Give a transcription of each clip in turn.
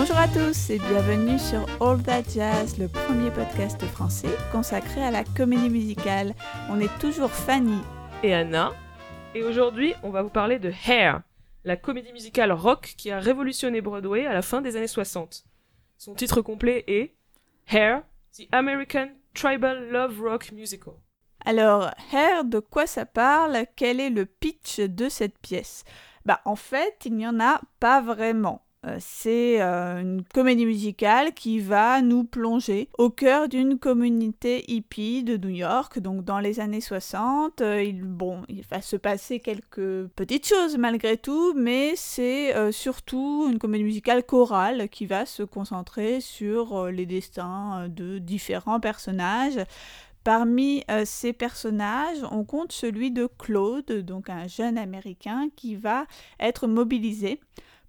Bonjour à tous et bienvenue sur All That Jazz, le premier podcast français consacré à la comédie musicale. On est toujours Fanny et Anna, et aujourd'hui on va vous parler de Hair, la comédie musicale rock qui a révolutionné Broadway à la fin des années 60. Son titre complet est Hair, The American Tribal Love Rock Musical. Alors, Hair, de quoi ça parle? Quel est le pitch de cette pièce? Bah, en fait, il n'y en a pas vraiment. Euh, c'est euh, une comédie musicale qui va nous plonger au cœur d'une communauté hippie de New York, donc dans les années 60. Euh, il, bon, il va se passer quelques petites choses malgré tout, mais c'est surtout une comédie musicale chorale qui va se concentrer sur les destins de différents personnages. Parmi ces personnages, on compte celui de Claude, donc un jeune Américain qui va être mobilisé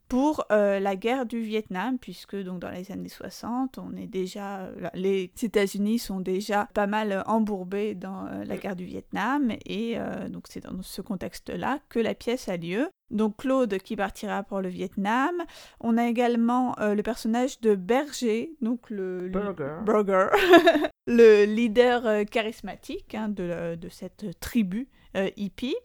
pour euh, la guerre du Vietnam, puisque donc dans les années 60, on est déjà, euh, les États-Unis sont déjà pas mal embourbés dans euh, la guerre du Vietnam, et donc c'est dans ce contexte-là que la pièce a lieu. Donc Claude qui partira pour le Vietnam. On a également le personnage de Berger, donc le Burger, le leader charismatique hein, de, de, cette tribu hippie.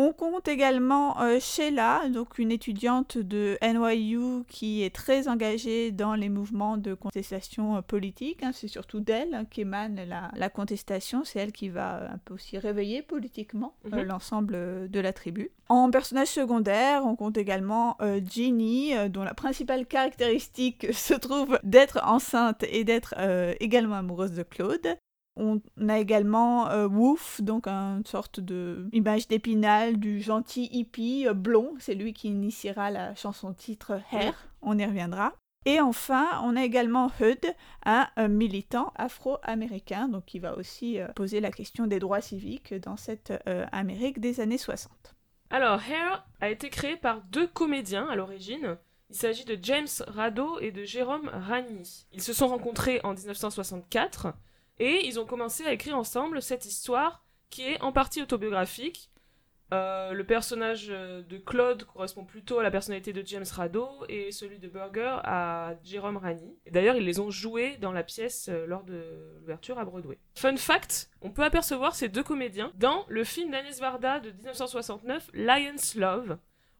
On compte également euh, Sheila, donc une étudiante de NYU qui est très engagée dans les mouvements de contestation euh, politique. Hein. c'est surtout d'elle hein, qu'émane la, contestation. C'est elle qui va euh, un peu aussi réveiller politiquement mhm. l'ensemble de la tribu. En personnage secondaire, on compte également Ginny, dont la principale caractéristique se trouve d'être enceinte et d'être également amoureuse de Claude. On a également euh, Woof, donc une sorte de image d'épinal du gentil hippie euh, blond. C'est lui qui initiera la chanson titre Hair. On y reviendra. Et enfin, on a également Hood, un, militant afro-américain, donc qui va aussi euh, poser la question des droits civiques dans cette Amérique des années 60. Alors, Hair a été créé par deux comédiens à l'origine. Il s'agit de James Rado et de Jérôme Rani. Ils se sont rencontrés en 1964 et ils ont commencé à écrire ensemble cette histoire qui est en partie autobiographique. Euh, le personnage de Claude correspond plutôt à la personnalité de James Rado et celui de Burger à Jérôme Rani. D'ailleurs, ils les ont joués dans la pièce euh, lors de l'ouverture à Broadway. Fun fact, on peut apercevoir ces deux comédiens dans le film d'Agnès Varda de 1969, Lion's Love,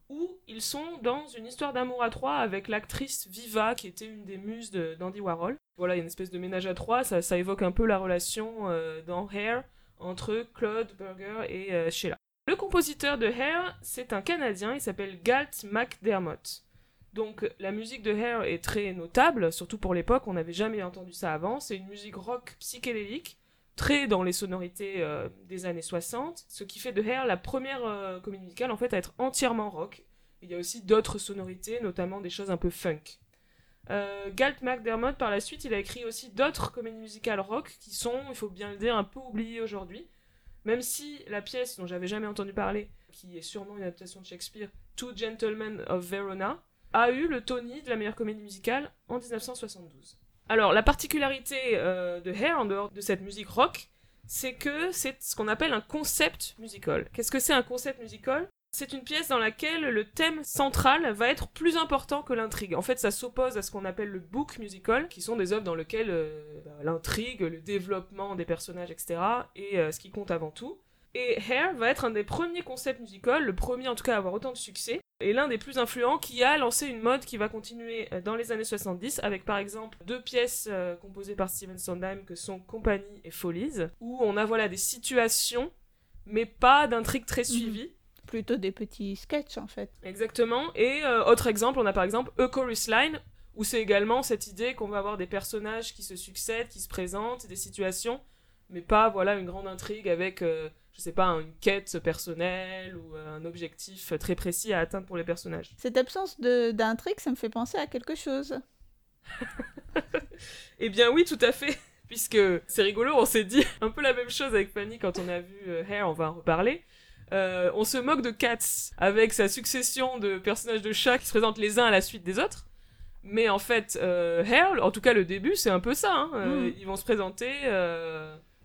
où ils sont dans une histoire d'amour à trois avec l'actrice Viva, qui était une des muses d'Andy Warhol. Voilà, il y a une espèce de ménage à trois, ça, évoque un peu la relation euh, dans Hair entre Claude Burger et euh, Sheila. Le compositeur de Hair, c'est un Canadien, il s'appelle Galt McDermott. Donc la musique de Hair est très notable, surtout pour l'époque, on n'avait jamais entendu ça avant. C'est une musique rock psychédélique, très dans les sonorités euh, des années 60, ce qui fait de Hair la première euh, comédie musicale en fait à être entièrement rock. Il y a aussi d'autres sonorités, notamment des choses un peu funk. Euh, Galt McDermott, par la suite, il a écrit aussi d'autres comédies musicales rock qui sont, il faut bien le dire, un peu oubliées aujourd'hui. Même si la pièce dont j'avais jamais entendu parler, qui est sûrement une adaptation de Shakespeare, Two Gentlemen of Verona, a eu le Tony de la meilleure comédie musicale en 1972. Alors, la particularité euh, de Hair, en dehors de cette musique rock, c'est que c'est ce qu'on appelle un concept musical. Qu'est-ce que c'est un concept musical? C'est une pièce dans laquelle le thème central va être plus important que l'intrigue. En fait, ça s'oppose à ce qu'on appelle le book musical, qui sont des œuvres dans lesquelles euh, bah, l'intrigue, le développement des personnages, etc., est euh, ce qui compte avant tout. Et Hair va être un des premiers concepts musicals, le premier en tout cas à avoir autant de succès, et l'un des plus influents qui a lancé une mode qui va continuer euh, dans les années 70 avec par exemple deux pièces euh, composées par Steven Sondheim que sont Compagnie et Follies où on a voilà des situations mais pas d'intrigue très mhm. suivie. Plutôt des petits sketchs en fait. Exactement. Et euh, autre exemple, on a par exemple A Chorus Line où c'est également cette idée qu'on va avoir des personnages qui se succèdent, qui se présentent, des situations, mais pas voilà une grande intrigue avec je sais pas, une quête personnelle ou euh, un objectif très précis à atteindre pour les personnages. Cette absence d'intrigue, ça me fait penser à quelque chose. eh bien oui, tout à fait. Puisque c'est rigolo, on s'est dit un peu la même chose avec Fanny quand on a vu euh, Hair, on va en reparler. Euh, on se moque de Cats avec sa succession de personnages de chats qui se présentent les uns à la suite des autres. Mais en fait, Hair, en tout cas le début, c'est un peu ça. Hein. Mm. Ils vont se présenter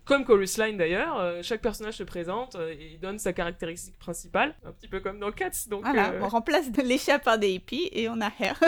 comme Chorus Line d'ailleurs, euh, chaque personnage se présente euh, et donne sa caractéristique principale, un petit peu comme dans Cats. Donc, voilà, euh, on remplace les chats par des hippies et on a Hair.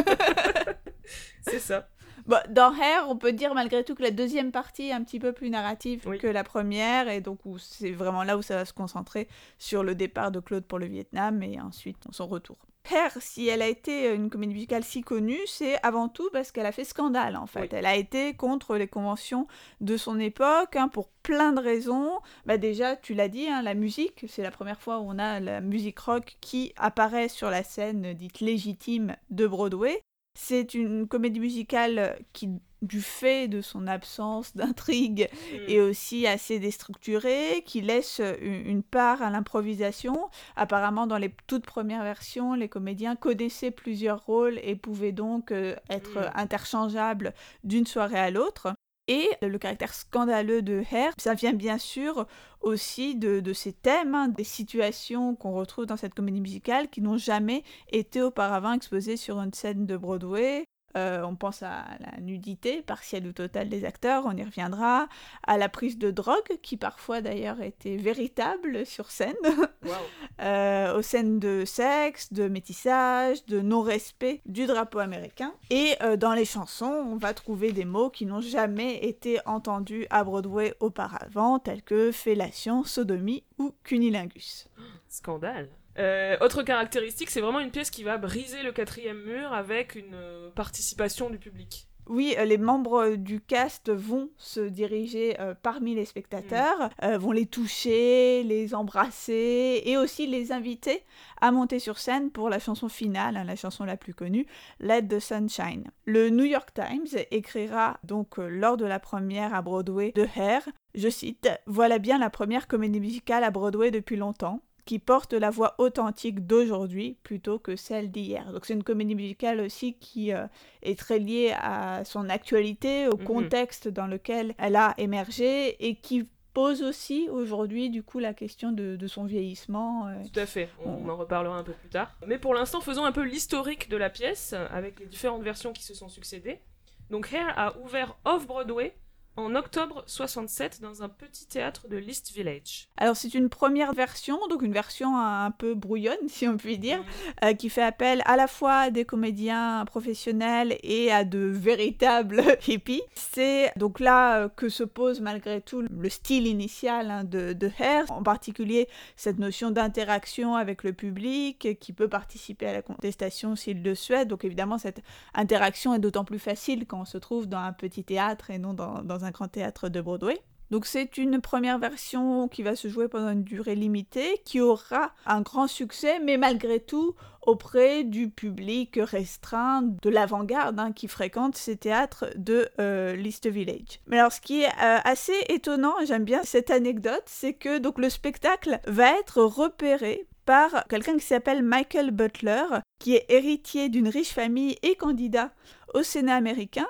C'est ça. Bon, dans Hair, on peut dire malgré tout que la deuxième partie est un petit peu plus narrative que la première, et donc c'est vraiment là où ça va se concentrer sur le départ de Claude pour le Vietnam et ensuite son retour. Hair, si elle a été une comédie musicale si connue, c'est avant tout parce qu'elle a fait scandale en fait. Elle a été contre les conventions de son époque hein, pour plein de raisons. Bah déjà, tu l'as dit, hein, la musique, c'est la première fois où on a la musique rock qui apparaît sur la scène dite légitime de Broadway. C'est une comédie musicale qui, du fait de son absence d'intrigue, mm. est aussi assez déstructurée, qui laisse une, part à l'improvisation. Apparemment, dans les toutes premières versions, les comédiens connaissaient plusieurs rôles et pouvaient donc euh, être mm. interchangeables d'une soirée à l'autre. Et le caractère scandaleux de Hair, ça vient bien sûr aussi de, de ces thèmes, hein, des situations qu'on retrouve dans cette comédie musicale qui n'ont jamais été auparavant exposées sur une scène de Broadway. Euh, on pense à la nudité partielle ou totale des acteurs, on y reviendra, à la prise de drogue, qui parfois d'ailleurs était véritable sur scène, euh, aux scènes de sexe, de métissage, de non-respect du drapeau américain. Et euh, dans les chansons, on va trouver des mots qui n'ont jamais été entendus à Broadway auparavant, tels que fellation, sodomie ou cunilingus. Scandale euh, autre caractéristique, c'est vraiment une pièce qui va briser le quatrième mur avec une euh, participation du public. Oui, euh, les membres du cast vont se diriger parmi les spectateurs, vont les toucher, les embrasser et aussi les inviter à monter sur scène pour la chanson finale, hein, la chanson la plus connue, Let the Sunshine. Le New York Times écrira donc lors de la première à Broadway de Hair, je cite, Voilà bien la première comédie musicale à Broadway depuis longtemps qui porte la voix authentique d'aujourd'hui plutôt que celle d'hier. Donc c'est une comédie musicale aussi qui euh, est très liée à son actualité, au mhm. contexte dans lequel elle a émergé et qui pose aussi aujourd'hui du coup la question de, son vieillissement. Euh. Tout à fait, on, en reparlera un peu plus tard. Mais pour l'instant, faisons un peu l'historique de la pièce avec les différentes versions qui se sont succédées. Donc Hair a ouvert off-Broadway en octobre 67 dans un petit théâtre de l'East Village. Alors c'est une première version, donc une version un peu brouillonne si on peut dire, euh, qui fait appel à la fois à des comédiens professionnels et à de véritables hippies. C'est donc là euh, que se pose malgré tout le style initial hein, de, de Hair, en particulier cette notion d'interaction avec le public qui peut participer à la contestation s'il le souhaite. Donc évidemment cette interaction est d'autant plus facile quand on se trouve dans un petit théâtre et non dans, dans un grand théâtre de Broadway. Donc c'est une première version qui va se jouer pendant une durée limitée, qui aura un grand succès, mais malgré tout auprès du public restreint de l'avant-garde hein, qui fréquente ces théâtres de euh, l'East Village. Mais alors ce qui est euh, assez étonnant, j'aime bien cette anecdote, c'est que donc le spectacle va être repéré par quelqu'un qui s'appelle Michael Butler, qui est héritier d'une riche famille et candidat au Sénat américain,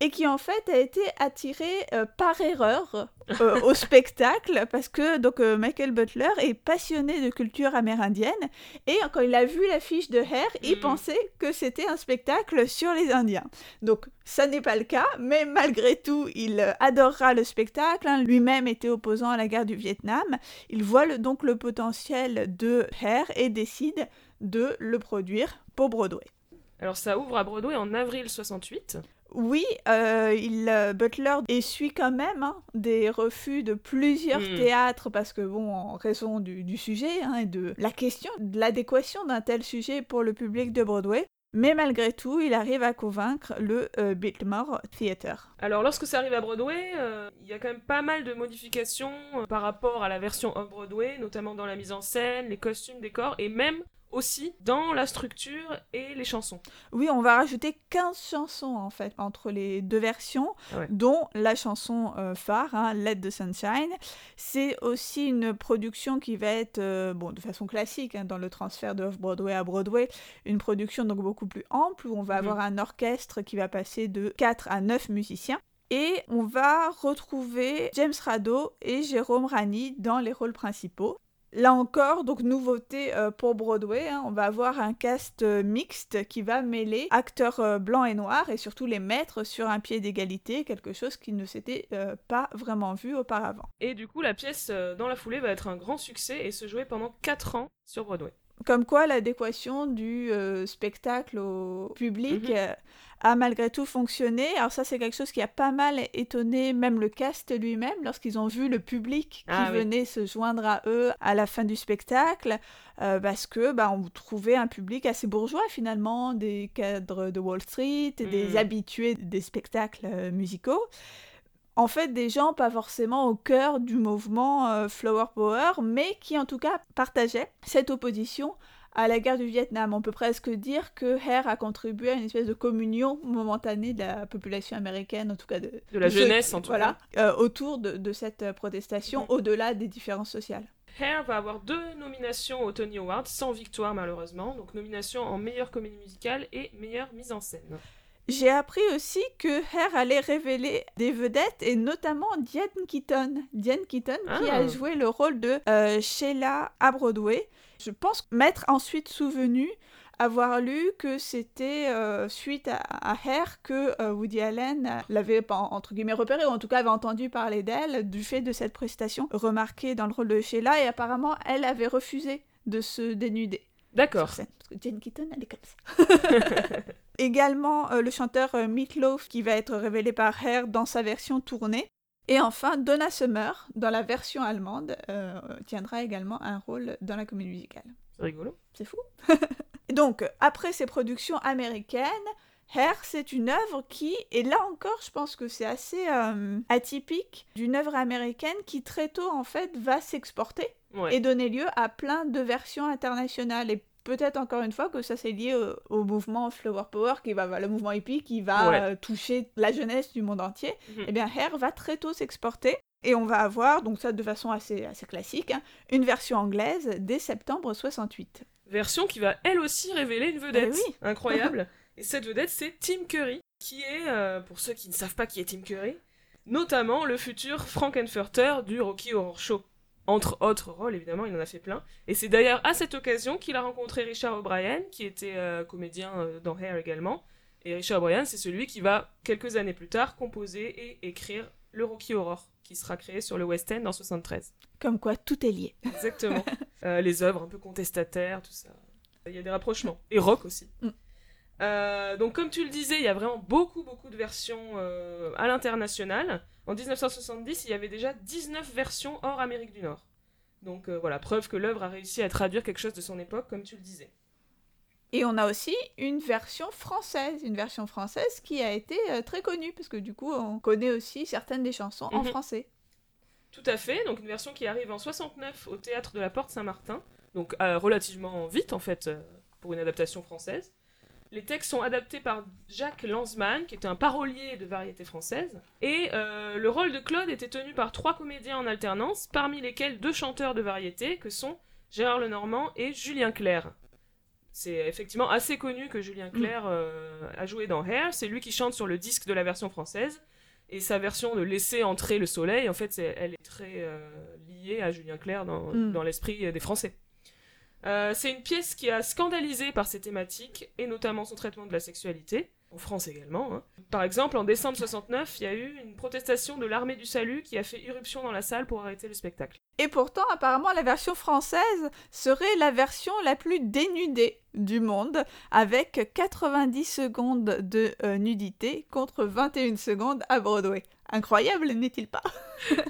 et qui en fait a été attiré euh, par erreur euh, au spectacle parce que donc euh, Michael Butler est passionné de culture amérindienne et quand il a vu l'affiche de Hair, il mm. pensait que c'était un spectacle sur les Indiens. Donc ça n'est pas le cas, mais malgré tout, il adorera le spectacle. Hein. Lui-même était opposant à la guerre du Vietnam. Il voit donc le potentiel de Hair et décide de le produire pour Broadway. Alors ça ouvre à Broadway en avril 68. Oui, euh, il, euh, Butler essuie quand même hein, des refus de plusieurs hmm. théâtres parce que, bon, en raison du, sujet hein, et de la question de l'adéquation d'un tel sujet pour le public de Broadway. Mais malgré tout, il arrive à convaincre le euh, Biltmore Theatre. Alors, lorsque ça arrive à Broadway, il y a quand même pas mal de modifications par rapport à la version off-Broadway, notamment dans la mise en scène, les costumes, décors et même aussi dans la structure et les chansons. Oui, on va rajouter 15 chansons en fait entre les deux versions, dont la chanson euh, phare, hein, Let the Sunshine. C'est aussi une production qui va être, euh, bon, de façon classique, hein, dans le transfert de Off-Broadway à Broadway, une production donc beaucoup plus ample où on va mhm. avoir un orchestre qui va passer de 4 à 9 musiciens. Et on va retrouver James Rado et Jérôme Rani dans les rôles principaux. Là encore, donc nouveauté euh, pour Broadway, hein. on va avoir un cast euh, mixte qui va mêler acteurs euh, blancs et noirs et surtout les mettre sur un pied d'égalité, quelque chose qui ne s'était pas vraiment vu auparavant. Et du coup, la pièce dans la foulée va être un grand succès et se jouer pendant 4 ans sur Broadway. Comme quoi l'adéquation du euh, spectacle au public Mhm. euh, a malgré tout fonctionné. Alors ça c'est quelque chose qui a pas mal étonné même le cast lui-même lorsqu'ils ont vu le public qui Ah oui. venait se joindre à eux à la fin du spectacle euh, parce que bah, on trouvait un public assez bourgeois finalement, des cadres de Wall Street, des Mhm. habitués des spectacles musicaux. En fait, des gens pas forcément au cœur du mouvement euh, Flower Power, mais qui en tout cas partageaient cette opposition à la guerre du Vietnam. On peut presque dire que Hair a contribué à une espèce de communion momentanée de la population américaine, en tout cas de, De la jeunesse, en tout voilà, euh, autour de, de cette euh, protestation, Mhm. au-delà des différences sociales. Hair va avoir deux nominations aux Tony Awards, sans victoire malheureusement. Donc nomination en meilleure comédie musicale et meilleure mise en scène. J'ai appris aussi que Hair allait révéler des vedettes, et notamment Diane Keaton. Diane Keaton qui Ah. a joué le rôle de euh, Sheila à Broadway. Je pense m'être ensuite souvenu avoir lu que c'était euh, suite à, à Hair que euh, Woody Allen l'avait entre guillemets repéré, ou en tout cas avait entendu parler d'elle du fait de cette prestation remarquée dans le rôle de Sheila, et apparemment elle avait refusé de se dénuder D'accord. Parce que Jane Keaton, elle est comme ça. Également, euh, le chanteur euh, Meatloaf qui va être révélé par Hair dans sa version tournée. Et enfin, Donna Summer, dans la version allemande, euh, tiendra également un rôle dans la comédie musicale. C'est rigolo. C'est fou. Donc, après ces productions américaines, Hair, c'est une œuvre qui, et là encore, je pense que c'est assez euh, atypique, d'une œuvre américaine qui très tôt, en fait, va s'exporter Ouais. et donner lieu à plein de versions internationales. Et peut-être encore une fois que ça c'est lié au, au mouvement Flower Power, qui va, le mouvement hippie qui va Ouais. euh, toucher la jeunesse du monde entier. Mhm. Eh bien, Hair va très tôt s'exporter. Et on va avoir, donc ça de façon assez, assez classique, hein, une version anglaise dès septembre 68. Version qui va elle aussi révéler une vedette. Eh oui. Incroyable. Et cette vedette, c'est Tim Curry, qui est, euh, pour ceux qui ne savent pas qui est Tim Curry, notamment le futur Frankenfurter du Rocky Horror Show. Entre autres rôles, évidemment, il en a fait plein. Et c'est d'ailleurs à cette occasion qu'il a rencontré Richard O'Brien, qui était euh, comédien euh, dans Hair également. Et Richard O'Brien, c'est celui qui va, quelques années plus tard, composer et écrire le Rocky Horror, qui sera créé sur le West End en 73. Comme quoi, tout est lié. Exactement. Euh, les œuvres un peu contestataires, tout ça. Il y a des rapprochements. Et rock aussi. Mm. Euh, donc, comme tu le disais, il y a vraiment beaucoup, beaucoup de versions euh, à l'international. En 1970, il y avait déjà 19 versions hors Amérique du Nord. Donc euh, voilà, preuve que l'œuvre a réussi à traduire quelque chose de son époque, comme tu le disais. Et on a aussi une version française, une version française qui a été très connue, parce que du coup, on connaît aussi certaines des chansons en Mhm. français. Tout à fait, donc une version qui arrive en 69 au théâtre de la Porte Saint-Martin, donc relativement vite en fait pour une adaptation française. Les textes sont adaptés par Jacques Lanzmann, qui était un parolier de variété française, et euh, le rôle de Claude était tenu par trois comédiens en alternance, parmi lesquels deux chanteurs de variété, que sont Gérard Lenormand et Julien Clerc. C'est effectivement assez connu que Julien Clerc euh, a joué dans Hair, c'est lui qui chante sur le disque de la version française, et sa version de Laisser entrer le soleil, en fait, elle est très euh, liée à Julien Clerc dans, Mm. dans l'esprit des Français. Euh, c'est une pièce qui a scandalisé par ses thématiques, et notamment son traitement de la sexualité, en France également. hein. Par exemple, en décembre 69, il y a eu une protestation de l'armée du salut qui a fait irruption dans la salle pour arrêter le spectacle. Et pourtant, apparemment, la version française serait la version la plus dénudée du monde, avec 90 secondes de euh, nudité contre 21 secondes à Broadway. Incroyable, n'est-il pas?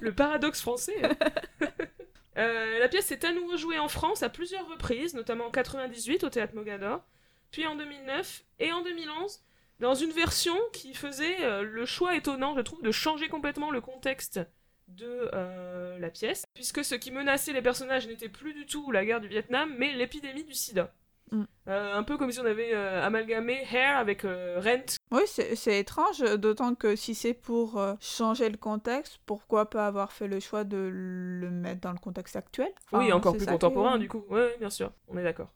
Le paradoxe français. hein. Euh, la pièce est à nouveau jouée en France à plusieurs reprises, notamment en 98 au théâtre Mogador, puis en 2009 et en 2011 dans une version qui faisait euh, le choix étonnant, je trouve, de changer complètement le contexte de euh, la pièce, puisque ce qui menaçait les personnages n'était plus du tout la guerre du Vietnam, mais l'épidémie du sida. Mm. Euh, un peu comme si on avait euh, amalgamé Hair avec euh, Rent. Oui, c'est étrange, d'autant que si c'est pour changer le contexte, pourquoi pas avoir fait le choix de le mettre dans le contexte actuel? Enfin, oui, encore plus contemporain du coup. Ouais, bien sûr, on est d'accord.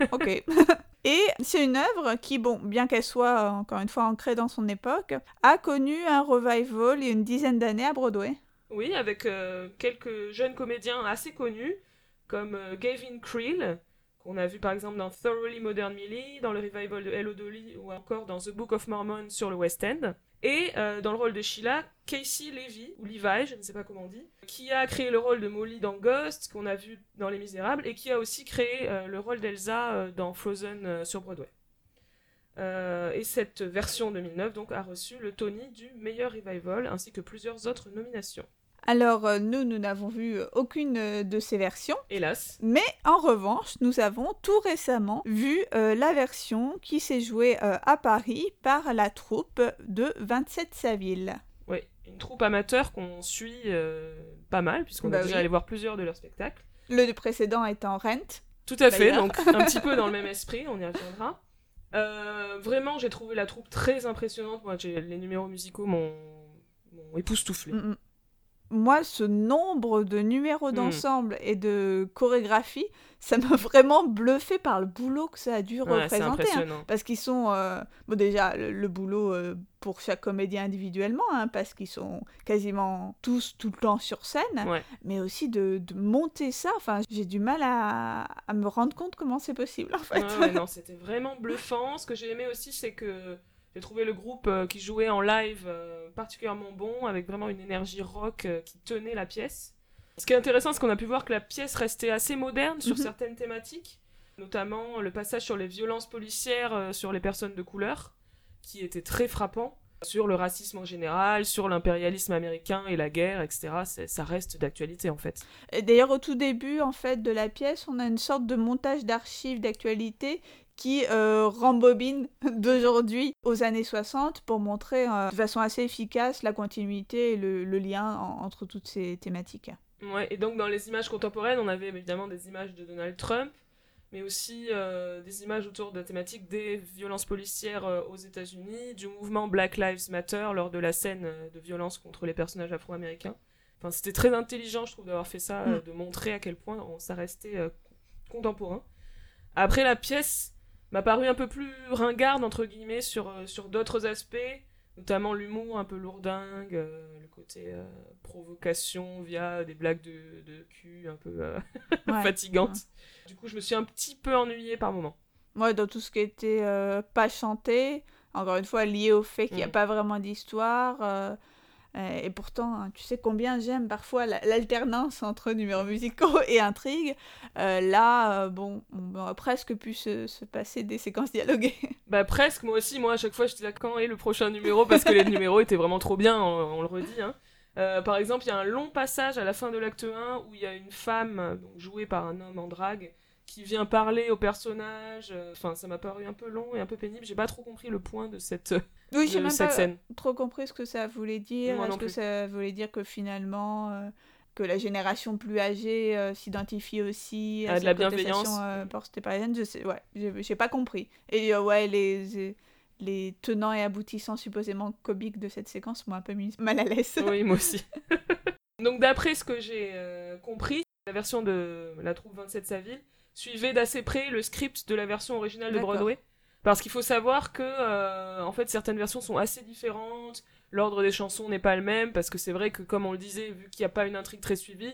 Ok. Et c'est une œuvre qui, bon, bien qu'elle soit encore une fois ancrée dans son époque, a connu un revival il y a une dizaine d'années à Broadway. Oui, avec quelques jeunes comédiens assez connus, comme Gavin Creel, qu'on a vu par exemple dans Thoroughly Modern Millie, dans le revival de Hello Dolly, ou encore dans The Book of Mormon sur le West End. Et euh, dans le rôle de Sheila, Casey Levy, ou Levi, je ne sais pas comment on dit, qui a créé le rôle de Molly dans Ghost, qu'on a vu dans Les Misérables, et qui a aussi créé euh, le rôle d'Elsa euh, dans Frozen sur Broadway. et cette version 2009 donc, a reçu le Tony du meilleur revival, ainsi que plusieurs autres nominations. Alors, euh, nous, nous n'avons vu euh, aucune euh, de ces versions. Hélas. Mais en revanche, nous avons tout récemment vu la version qui s'est jouée à Paris par la troupe de 27 Saville. Oui, une troupe amateur qu'on suit pas mal, puisqu'on bah a déjà allé voir plusieurs de leurs spectacles. Le précédent étant Rent. Tout à fait, donc un petit peu dans le même esprit, on y reviendra. vraiment, j'ai trouvé la troupe très impressionnante. Moi, les numéros musicaux m'ont époustouflé. Mm, mm moi, ce nombre de numéros hmm. d'ensemble et de chorégraphie, ça m'a vraiment bluffé par le boulot que ça a dû représenter. Hein. parce qu'ils sont, euh, bon déjà, le, boulot euh, pour chaque comédien individuellement, hein, parce qu'ils sont quasiment tous tout le temps sur scène, mais aussi de, monter ça. Enfin, j'ai du mal à, me rendre compte comment c'est possible en fait. non, c'était vraiment bluffant. Ce que j'ai aimé aussi, c'est que j'ai trouvé le groupe euh, qui jouait en live euh, particulièrement bon, avec vraiment une énergie rock euh, qui tenait la pièce. Ce qui est intéressant, c'est qu'on a pu voir que la pièce restait assez moderne sur mhm. certaines thématiques, notamment le passage sur les violences policières sur les personnes de couleur, qui était très frappant sur le racisme en général, sur l'impérialisme américain et la guerre, etc. Ça reste d'actualité en fait. D'ailleurs, au tout début en fait de la pièce, on a une sorte de montage d'archives d'actualité qui euh, rembobine d'aujourd'hui aux années 60 pour montrer euh, de façon assez efficace la continuité et le, lien entre toutes ces thématiques. Ouais, et donc dans les images contemporaines, on avait évidemment des images de Donald Trump, mais aussi euh, des images autour de la thématique des violences policières aux États-Unis, du mouvement Black Lives Matter lors de la scène de violence contre les personnages afro-américains. Enfin, c'était très intelligent, je trouve, d'avoir fait ça, mm. de montrer à quel point ça restait contemporain. Après, la pièce m'a paru un peu plus ringarde entre guillemets sur, euh, sur d'autres aspects, notamment l'humour un peu lourdingue, euh, le côté euh, provocation via des blagues de, de cul un peu fatigantes. Du coup, je me suis un petit peu ennuyée par moments. Moi, dans tout ce qui était pas chanté, encore une fois lié au fait qu'il n'y a mm. pas vraiment d'histoire euh, et pourtant, hein, tu sais combien j'aime parfois l'alternance entre numéros musicaux et intrigues. Euh, là, euh, bon, on aurait presque pu se, passer des séquences dialoguées. Bah presque, moi aussi, moi à chaque fois je disais quand est le prochain numéro? Parce que les numéros étaient vraiment trop bien, on, le redit. Hein. par exemple, il y a un long passage à la fin de l'acte 1 où il y a une femme jouée par un homme en drague qui vient parler au personnage. Enfin, ça m'a paru un peu long et un peu pénible. J'ai pas trop compris le point de cette, oui, j'ai même pas trop compris ce que ça voulait dire. Est-ce que ça voulait dire que finalement, euh, que la génération plus âgée euh, s'identifie aussi à, de la bienveillance euh, parisienne Je sais, ouais, j'ai pas compris. Et euh, ouais, les, les tenants et aboutissants supposément comiques de cette séquence m'ont un peu mis mal à l'aise. Oui, moi aussi. Donc d'après ce que j'ai compris, la version de la troupe 27 Saville suivait d'assez près le script de la version originale de Broadway. Parce qu'il faut savoir que, euh, en fait, certaines versions sont assez différentes. L'ordre des chansons n'est pas le même, parce que c'est vrai que, comme on le disait, vu qu'il n'y a pas une intrigue très suivie,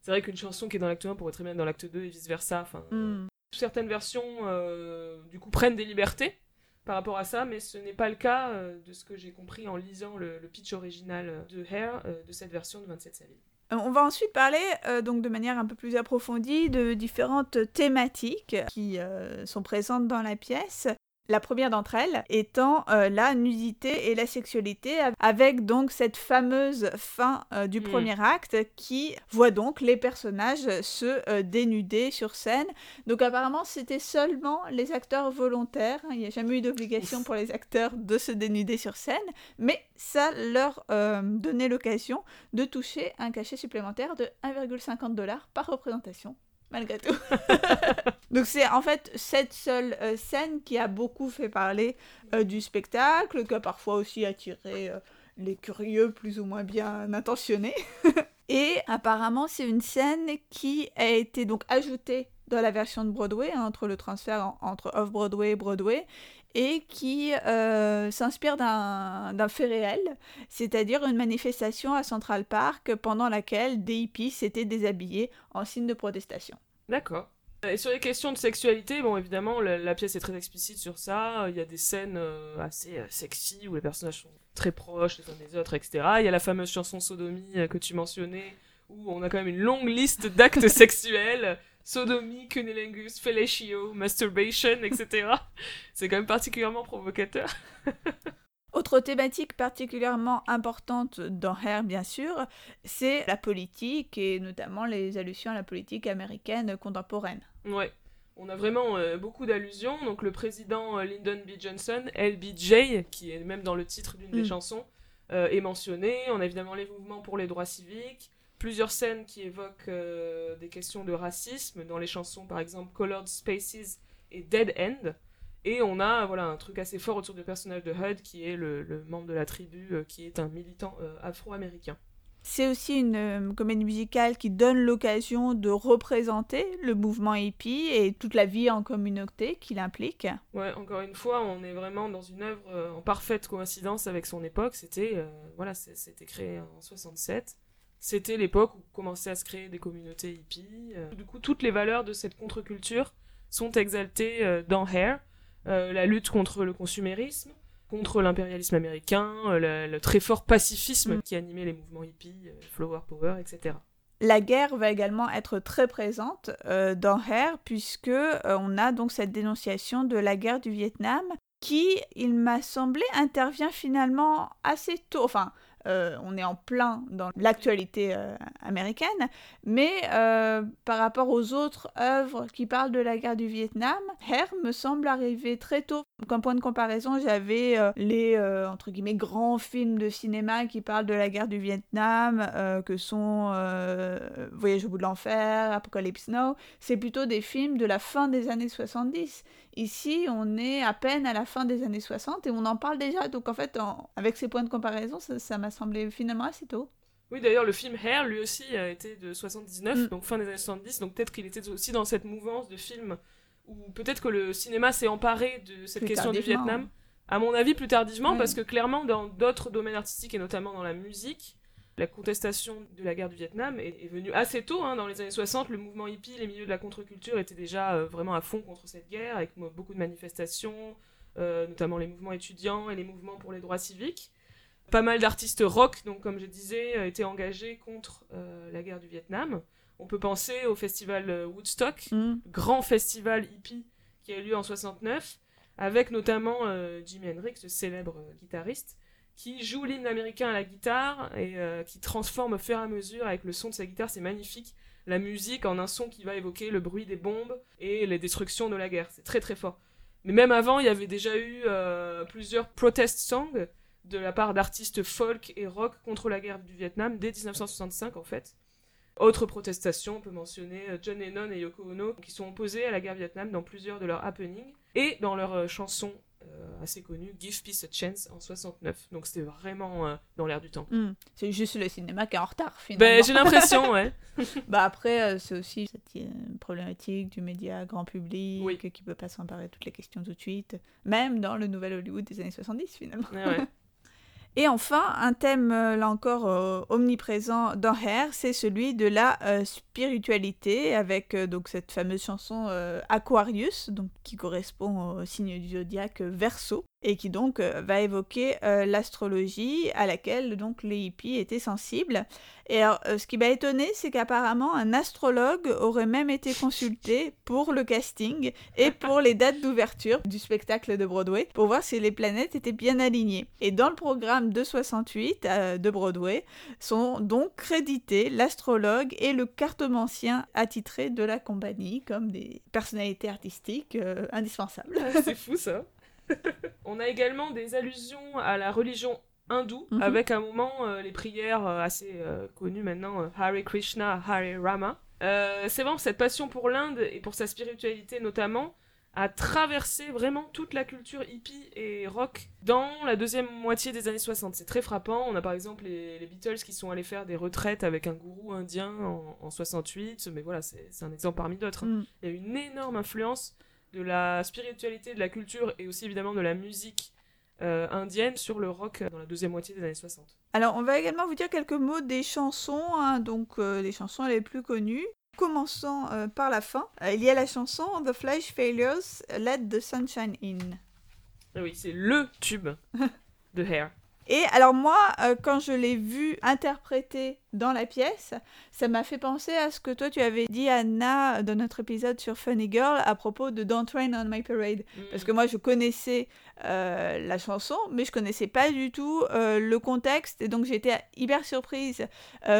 c'est vrai qu'une chanson qui est dans l'acte 1 pourrait très bien être dans l'acte 2 et vice versa. Enfin, hmm. Certaines versions, euh, du coup, prennent des libertés par rapport à ça, mais ce n'est pas le cas euh, de ce que j'ai compris en lisant le, pitch original de Hair de cette version de 27 Saville. On va ensuite parler donc de manière un peu plus approfondie de différentes thématiques qui sont présentes dans la pièce. La première d'entre elles étant euh, la nudité et la sexualité, avec donc cette fameuse fin euh, du hmm. premier acte qui voit donc les personnages se euh, dénuder sur scène. Donc apparemment c'était seulement les acteurs volontaires, il n'y a jamais eu d'obligation pour les acteurs de se dénuder sur scène, mais ça leur donnait l'occasion de toucher un cachet supplémentaire de 1,50 dollars par représentation malgré tout. Donc c'est en fait cette seule euh, scène qui a beaucoup fait parler euh, du spectacle, qui a parfois aussi attiré euh, les curieux plus ou moins bien intentionnés. Et apparemment c'est une scène qui a été donc ajoutée dans la version de Broadway, hein, entre le transfert entre Off-Broadway et Broadway, et qui euh, s'inspire d'un fait réel, c'est-à-dire une manifestation à Central Park pendant laquelle des hippies s'étaient déshabillés en signe de protestation. D'accord. Et sur les questions de sexualité, bon, évidemment, la, pièce est très explicite sur ça. Il y a des scènes euh, assez euh, sexy où les personnages sont très proches les uns des autres, etc. Il y a la fameuse chanson Sodomie que tu mentionnais, où on a quand même une longue liste d'actes sexuels. Sodomie, cunnilingus, fellatio, masturbation, etc. C'est quand même particulièrement provocateur. Autre thématique particulièrement importante dans Hair, bien sûr, c'est la politique et notamment les allusions à la politique américaine contemporaine. Ouais, on a vraiment euh, beaucoup d'allusions. Donc le président euh, Lyndon B. Johnson, LBJ, qui est même dans le titre d'une des mm. chansons, euh, est mentionné. On a évidemment les mouvements pour les droits civiques, plusieurs scènes qui évoquent des questions de racisme dans les chansons, par exemple Colored Spaces et Dead End. Et on a voilà un truc assez fort autour du personnage de Hud, qui est le, membre de la tribu, euh, qui est un militant euh, afro-américain. C'est aussi une euh, comédie musicale qui donne l'occasion de représenter le mouvement hippie et toute la vie en communauté qu'il implique. Ouais, encore une fois, on est vraiment dans une œuvre en parfaite coïncidence avec son époque. C'était voilà, c'était créé en 67. C'était l'époque où commençaient à se créer des communautés hippies. Du coup, toutes les valeurs de cette contre-culture sont exaltées dans Hair. Euh, la lutte contre le consumérisme, contre l'impérialisme américain, euh, le, très fort pacifisme mm. qui animait les mouvements hippies, euh, Flower Power, etc. La guerre va également être très présente dans Hair puisque on a donc cette dénonciation de la guerre du Vietnam qui, il m'a semblé, intervient finalement assez tôt. Enfin, euh, on est en plein dans l'actualité euh, américaine, mais euh, par rapport aux autres œuvres qui parlent de la guerre du Vietnam, Hair me semble arriver très tôt. Comme point de comparaison, j'avais les entre guillemets grands films de cinéma qui parlent de la guerre du Vietnam, que sont Voyage au bout de l'enfer, Apocalypse Now. C'est plutôt des films de la fin des années 70. Ici, on est à peine à la fin des années 60 et on en parle déjà. Donc en fait, avec ces points de comparaison, ça m'a semblé finalement assez tôt. Oui, d'ailleurs, le film Hair, lui aussi, a été de 79, mm. donc fin des années 70. Donc peut-être qu'il était aussi dans cette mouvance de films où peut-être que le cinéma s'est emparé de cette question du Vietnam. À mon avis, plus tardivement, parce que clairement, dans d'autres domaines artistiques et notamment dans la musique, la contestation de la guerre du Vietnam est, venue assez tôt, hein, dans les années 60. Le mouvement hippie, les milieux de la contre-culture étaient déjà euh, vraiment à fond contre cette guerre, avec beaucoup de manifestations, euh, notamment les mouvements étudiants et les mouvements pour les droits civiques. Pas mal d'artistes rock, donc comme je disais, euh, étaient engagés contre la guerre du Vietnam. On peut penser au festival Woodstock, mm. grand festival hippie qui a eu lieu en 69, avec notamment Jimi Hendrix, le célèbre guitariste, qui joue l'hymne américain à la guitare et euh, qui transforme au fur et à mesure avec le son de sa guitare. C'est magnifique. La musique en un son qui va évoquer le bruit des bombes et les destructions de la guerre. C'est très très fort. Mais même avant, il y avait déjà eu euh, plusieurs protest songs de la part d'artistes folk et rock contre la guerre du Vietnam dès 1965 en fait. Autre protestation, on peut mentionner euh, John Lennon et Yoko Ono qui sont opposés à la guerre Vietnam dans plusieurs de leurs happenings et dans leurs chansons assez connu, Give Peace a Chance en 69. Donc c'était vraiment euh, dans l'air du temps. Hmm. C'est juste le cinéma qui est en retard finalement. Ben, j'ai l'impression, ouais. bah après, euh, c'est aussi cette problématique du média grand public oui. qui peut pas s'emparer de toutes les questions tout de suite, même dans le nouvel Hollywood des années 70 finalement. ouais. Et enfin, un thème euh, là encore euh, omniprésent dans Hair, c'est celui de la euh, spiritualité avec donc cette fameuse chanson Aquarius, qui correspond au signe du zodiaque Verseau et qui donc euh, va évoquer euh, l'astrologie à laquelle donc les hippies étaient sensibles. Et alors, euh, ce qui m'a étonné, c'est qu'apparemment un astrologue aurait même été consulté pour le casting et pour les dates d'ouverture du spectacle de Broadway pour voir si les planètes étaient bien alignées. Et dans le programme de 68 de Broadway sont donc crédités l'astrologue et le cartomancien attitré de la compagnie comme des personnalités artistiques indispensables. c'est fou ça. On a également des allusions à la religion hindoue, mhm. avec un moment euh, les prières euh, assez euh, connues maintenant, Hare Krishna, Hare Rama. c'est vraiment cette passion pour l'Inde et pour sa spiritualité notamment a traversé vraiment toute la culture hippie et rock dans la deuxième moitié des années 60. C'est très frappant. On a par exemple les, Beatles qui sont allés faire des retraites avec un gourou indien en, 68, mais voilà, c'est un exemple parmi d'autres. Hein. Mm. Il y a une énorme influence de la spiritualité, de la culture et aussi évidemment de la musique euh, indienne sur le rock dans la deuxième moitié des années 60. Alors on va également vous dire quelques mots des chansons, hein, donc euh, les chansons les plus connues. Commençons euh, par la fin. Euh, il y a la chanson The Flash Failures, Let the Sunshine In. Ah oui, c'est le tube de Hair. Et alors moi, euh, quand je l'ai vu interpréter dans la pièce, ça m'a fait penser à ce que toi tu avais dit Anna dans notre épisode sur Funny Girl à propos de Don't Rain on My Parade. Parce que moi je connaissais euh, la chanson, mais je connaissais pas du tout euh, le contexte, et donc j'étais hyper surprise.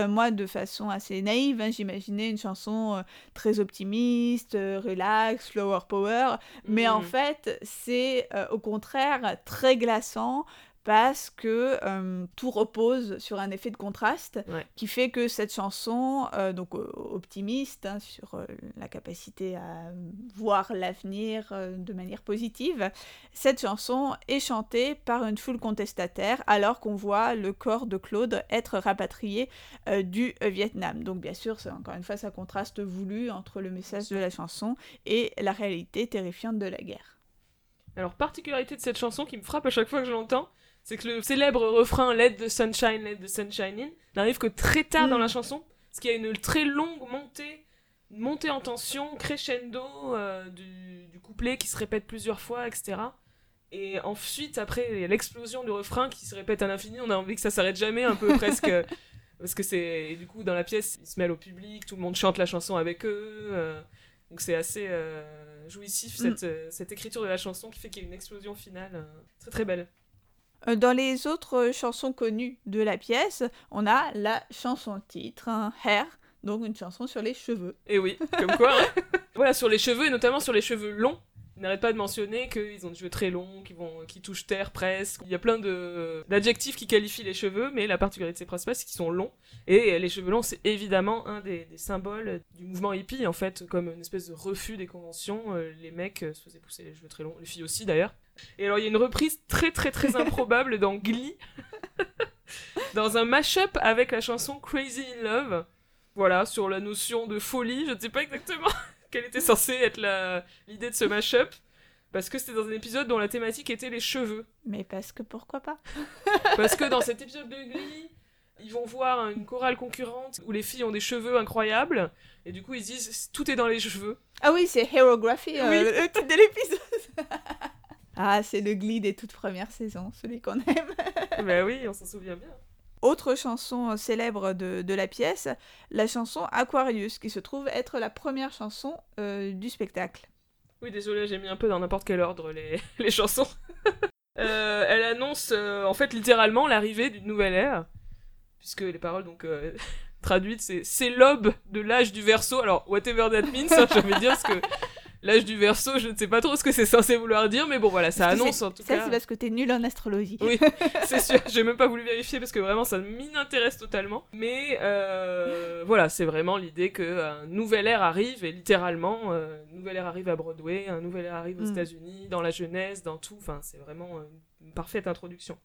moi, de façon assez naïve, hein, j'imaginais une chanson très optimiste, relax, flower power, mais en mm. fait c'est au contraire très glaçant parce que euh, tout repose sur un effet de contraste qui fait que cette chanson, euh, donc optimiste hein, sur euh, la capacité à voir l'avenir de manière positive, cette chanson est chantée par une foule contestataire alors qu'on voit le corps de Claude être rapatrié du Vietnam. Donc bien sûr, c'est encore une fois ça contraste voulu entre le message de la chanson et la réalité terrifiante de la guerre. Alors particularité de cette chanson qui me frappe à chaque fois que je l'entends, c'est que le célèbre refrain Let the sunshine, let the sunshine in n'arrive que très tard dans la mm. chanson, parce qu'il y a une très longue montée, montée en tension, crescendo euh, du, couplet qui se répète plusieurs fois, etc. Et ensuite, après, il y a l'explosion du refrain qui se répète à l'infini, on a envie que ça s'arrête jamais, un peu presque. parce que c'est. Du coup, dans la pièce, ils se mêlent au public, tout le monde chante la chanson avec eux. Euh, donc c'est assez euh, jouissif, mm. cette, cette, écriture de la chanson qui fait qu'il y a une explosion finale. très très belle. Euh, dans les autres chansons connues de la pièce, on a la chanson titre, hein, Hair, donc une chanson sur les cheveux. Et oui, comme quoi. Hein. voilà, sur les cheveux, et notamment sur les cheveux longs. Il n'arrête pas de mentionner qu'ils ont des cheveux très longs, qui, vont, qui touchent terre presque. Il y a plein d'adjectifs qui qualifient les cheveux, mais la particularité principale, c'est qu'ils sont longs. Et les cheveux longs, c'est évidemment un des, symboles du mouvement hippie, en fait, comme une espèce de refus des conventions. Euh, les mecs se faisaient pousser les cheveux très longs, les filles aussi d'ailleurs. Et alors, il y a une reprise très très très improbable dans Glee, dans un mash-up avec la chanson Crazy in Love. Voilà, sur la notion de folie. Je ne sais pas exactement quelle était censée être l'idée de ce mash-up. Parce que c'était dans un épisode dont la thématique était les cheveux. Mais parce que pourquoi pas? Parce que dans cet épisode de Glee, ils vont voir une chorale concurrente où les filles ont des cheveux incroyables. Et du coup, ils disent tout est dans les cheveux. Ah oui, c'est Herography, euh, le titre de l'épisode. Ah, c'est le Glee des toutes premières saisons, celui qu'on aime. ben oui, on s'en souvient bien. Autre chanson célèbre de, la pièce, la chanson Aquarius, qui se trouve être la première chanson euh, du spectacle. Oui, désolé, j'ai mis un peu dans n'importe quel ordre les, les chansons. Euh, elle annonce euh, en fait littéralement l'arrivée d'une nouvelle ère, puisque les paroles donc traduites c'est c'est l'aube de l'âge du verso. Alors whatever that means, hein, je vais dire parce que l'âge du verso, je ne sais pas trop ce que c'est censé vouloir dire, mais bon voilà, ça annonce en tout cas. Ça, c'est parce que t'es nul en astrologie. Oui, c'est sûr, j'ai même pas voulu vérifier parce que vraiment ça m'intéresse totalement. Mais euh, voilà, c'est vraiment l'idée qu'un nouvel ère arrive, et littéralement, euh, un nouvel ère arrive à Broadway, un nouvel ère arrive aux mm. États-Unis, dans la jeunesse, dans tout, enfin, c'est vraiment une parfaite introduction.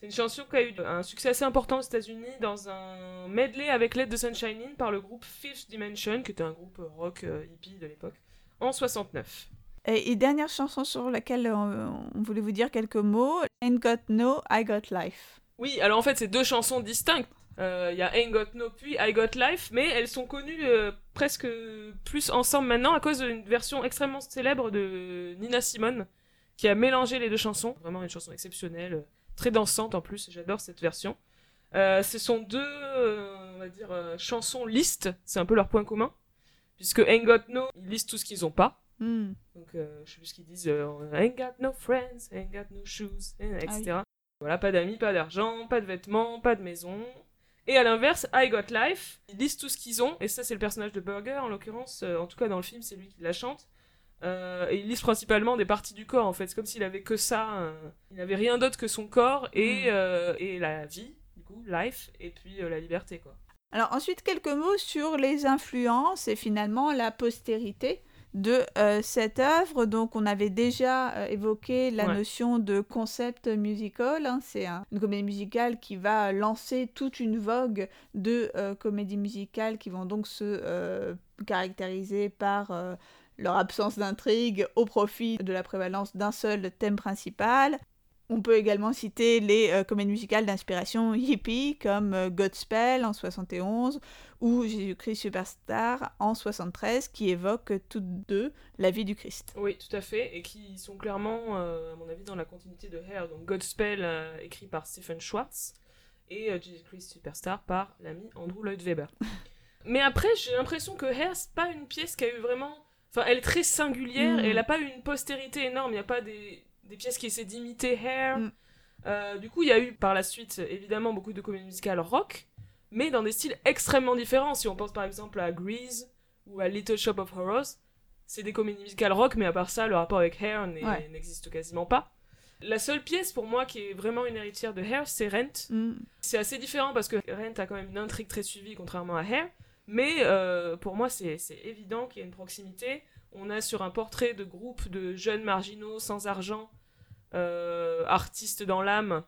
C'est une chanson qui a eu un succès assez important aux États-Unis dans un medley avec l'aide de Sunshine In par le groupe Fifth Dimension, qui était un groupe rock euh, hippie de l'époque en 69. Et, dernière chanson sur laquelle on, voulait vous dire quelques mots, Ain't Got No, I Got Life. Oui, alors en fait c'est deux chansons distinctes. Euh, il y a Ain't Got No puis I Got Life, mais elles sont connues euh, presque plus ensemble maintenant à cause d'une version extrêmement célèbre de Nina Simone qui a mélangé les deux chansons. Vraiment une chanson exceptionnelle, très dansante en plus, j'adore cette version. Euh, ce sont deux, on va dire, chansons listes, c'est un peu leur point commun puisque Ain't Got No, ils lisent tout ce qu'ils ont pas. Hmm. Donc, euh, je sais plus ce qu'ils disent. Euh, ain't got no friends, ain't got no shoes, etc. Ah voilà, pas d'amis, pas d'argent, pas de vêtements, pas de maison. Et à l'inverse, I Got Life, ils lisent tout ce qu'ils ont, et ça c'est le personnage de Burger en l'occurrence, euh, en tout cas dans le film c'est lui qui la chante. et ils lisent principalement des parties du corps en fait, c'est comme s'il avait que ça, il n'avait rien d'autre que son corps et, hmm. et la vie, du coup, life, et puis la liberté quoi. Alors ensuite, quelques mots sur les influences et finalement la postérité de euh, cette œuvre. Donc on avait déjà euh, évoqué la notion de concept musical. Hein. C'est une comédie musicale qui va lancer toute une vogue de euh, comédies musicales qui vont donc se caractériser par leur absence d'intrigue au profit de la prévalence d'un seul thème principal. On peut également citer les euh, comédies musicales d'inspiration hippie comme euh, Godspell en 71 ou Jésus-Christ Superstar en 73 qui évoquent toutes deux la vie du Christ. Oui, tout à fait, et qui sont clairement, euh, à mon avis, dans la continuité de Hair. Donc Godspell, écrit par Stephen Schwartz, et Jésus-Christ Superstar par l'ami Andrew Lloyd Webber. Mais après, j'ai l'impression que Hair, c'est pas une pièce qui a eu vraiment... Enfin, elle est très singulière, et elle n'a pas eu une postérité énorme, il n'y a pas des des pièces qui essaient d'imiter Hair. Mm. Euh, du coup, il y a eu par la suite, évidemment, beaucoup de comédies musicales rock, mais dans des styles extrêmement différents. Si on pense par exemple à Grease ou à Little Shop of Horrors, c'est des comédies musicales rock, mais à part ça, le rapport avec Hair n'existe quasiment pas. La seule pièce pour moi qui est vraiment une héritière de Hair, c'est Rent. Mm. C'est assez différent parce que Rent a quand même une intrigue très suivie, contrairement à Hair. Mais euh, pour moi, c'est évident qu'il y a une proximité on a sur un portrait de groupe de jeunes marginaux sans argent, euh, artistes dans l'âme.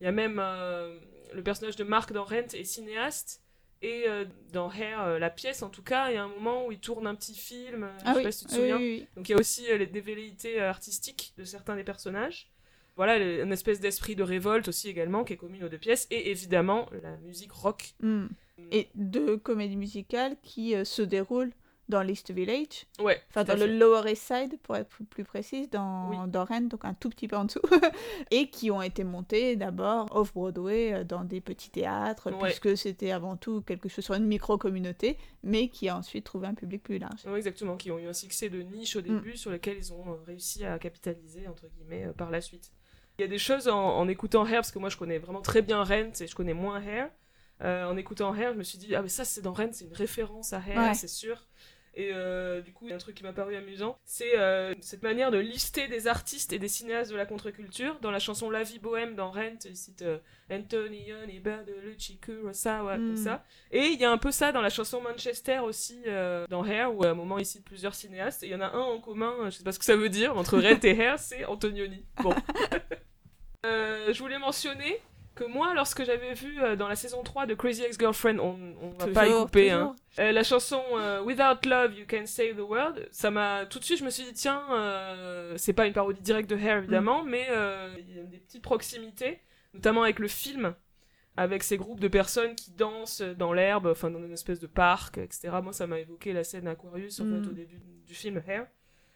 Il y a même euh, le personnage de Mark dans Rent est cinéaste. Et euh, dans Hair, la pièce en tout cas, il y a un moment où il tourne un petit film, je ah sais pas si tu te souviens. Donc il y a aussi les, des velléités artistiques de certains des personnages. Voilà, une espèce d'esprit de révolte aussi également qui est commune aux deux pièces. Et évidemment, la musique rock. Hmm. Et deux comédies musicales qui se déroulent dans l'East Village. Ouais. Enfin, dans le Lower East Side, pour être plus précise, dans, dans Rennes, donc un tout petit peu en dessous. et qui ont été montés d'abord off-Broadway, euh, dans des petits théâtres, puisque c'était avant tout quelque chose sur une micro-communauté, mais qui a ensuite trouvé un public plus large. Oui, exactement, qui ont eu un succès de niche au mm. début, sur lequel ils ont euh, réussi à capitaliser, entre guillemets, euh, par la suite. Il y a des choses en, écoutant Hair, parce que moi je connais vraiment très bien Rent et je connais moins Hair. en écoutant Hair, je me suis dit, ah mais ça c'est dans Rent, c'est une référence à Hair, c'est sûr. Et euh, du coup, il y a un truc qui m'a paru amusant, c'est euh, cette manière de lister des artistes et des cinéastes de la contre-culture. Dans la chanson La vie bohème, dans Rent, il cite euh, Anthony Bertolucci, Kurosawa, tout hmm. ça. Et il y a un peu ça dans la chanson Manchester aussi, dans Hair, où à un moment il cite plusieurs cinéastes. Et il y en a un en commun, je sais pas ce que ça veut dire, entre Rent et Hair, c'est Antonioni. Bon. je voulais mentionner que moi, lorsque j'avais vu euh, dans la saison 3 de Crazy Ex-Girlfriend, on, on va pas y couper, hein, euh, la chanson euh, Without Love, You Can Save the World, ça m'a tout de suite, je me suis dit, tiens, c'est pas une parodie directe de Hair évidemment, mm. mais il y a des petites proximités, notamment avec le film, avec ces groupes de personnes qui dansent dans l'herbe, enfin dans une espèce de parc, etc. Moi, ça m'a évoqué la scène Aquarius, en fait, mm. au début du film Hair.